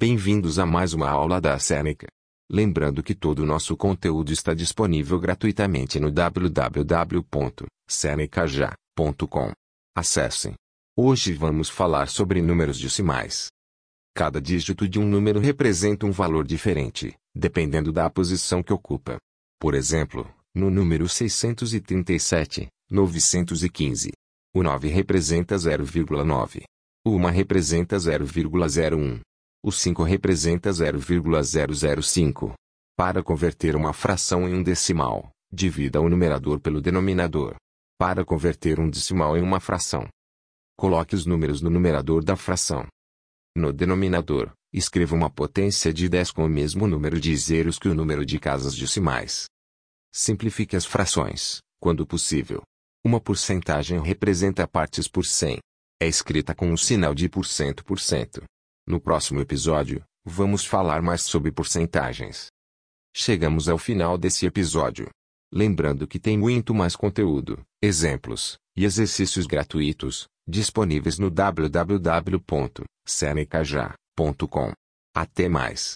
Bem-vindos a mais uma aula da Seneca. Lembrando que todo o nosso conteúdo está disponível gratuitamente no www.senecaja.com. Acessem. Hoje vamos falar sobre números decimais. Cada dígito de um número representa um valor diferente, dependendo da posição que ocupa. Por exemplo, no número 637, 915, o 9 representa 0,9. O 1 representa 0,01. O 5 representa 0,005. Para converter uma fração em um decimal, divida o numerador pelo denominador. Para converter um decimal em uma fração, coloque os números no numerador da fração. No denominador, escreva uma potência de 10 com o mesmo número de zeros que o número de casas decimais. Simplifique as frações, quando possível. Uma porcentagem representa partes por 100. É escrita com o sinal de por cento por cento. No próximo episódio, vamos falar mais sobre porcentagens. Chegamos ao final desse episódio. Lembrando que tem muito mais conteúdo, exemplos e exercícios gratuitos disponíveis no www.senecaja.com. Até mais.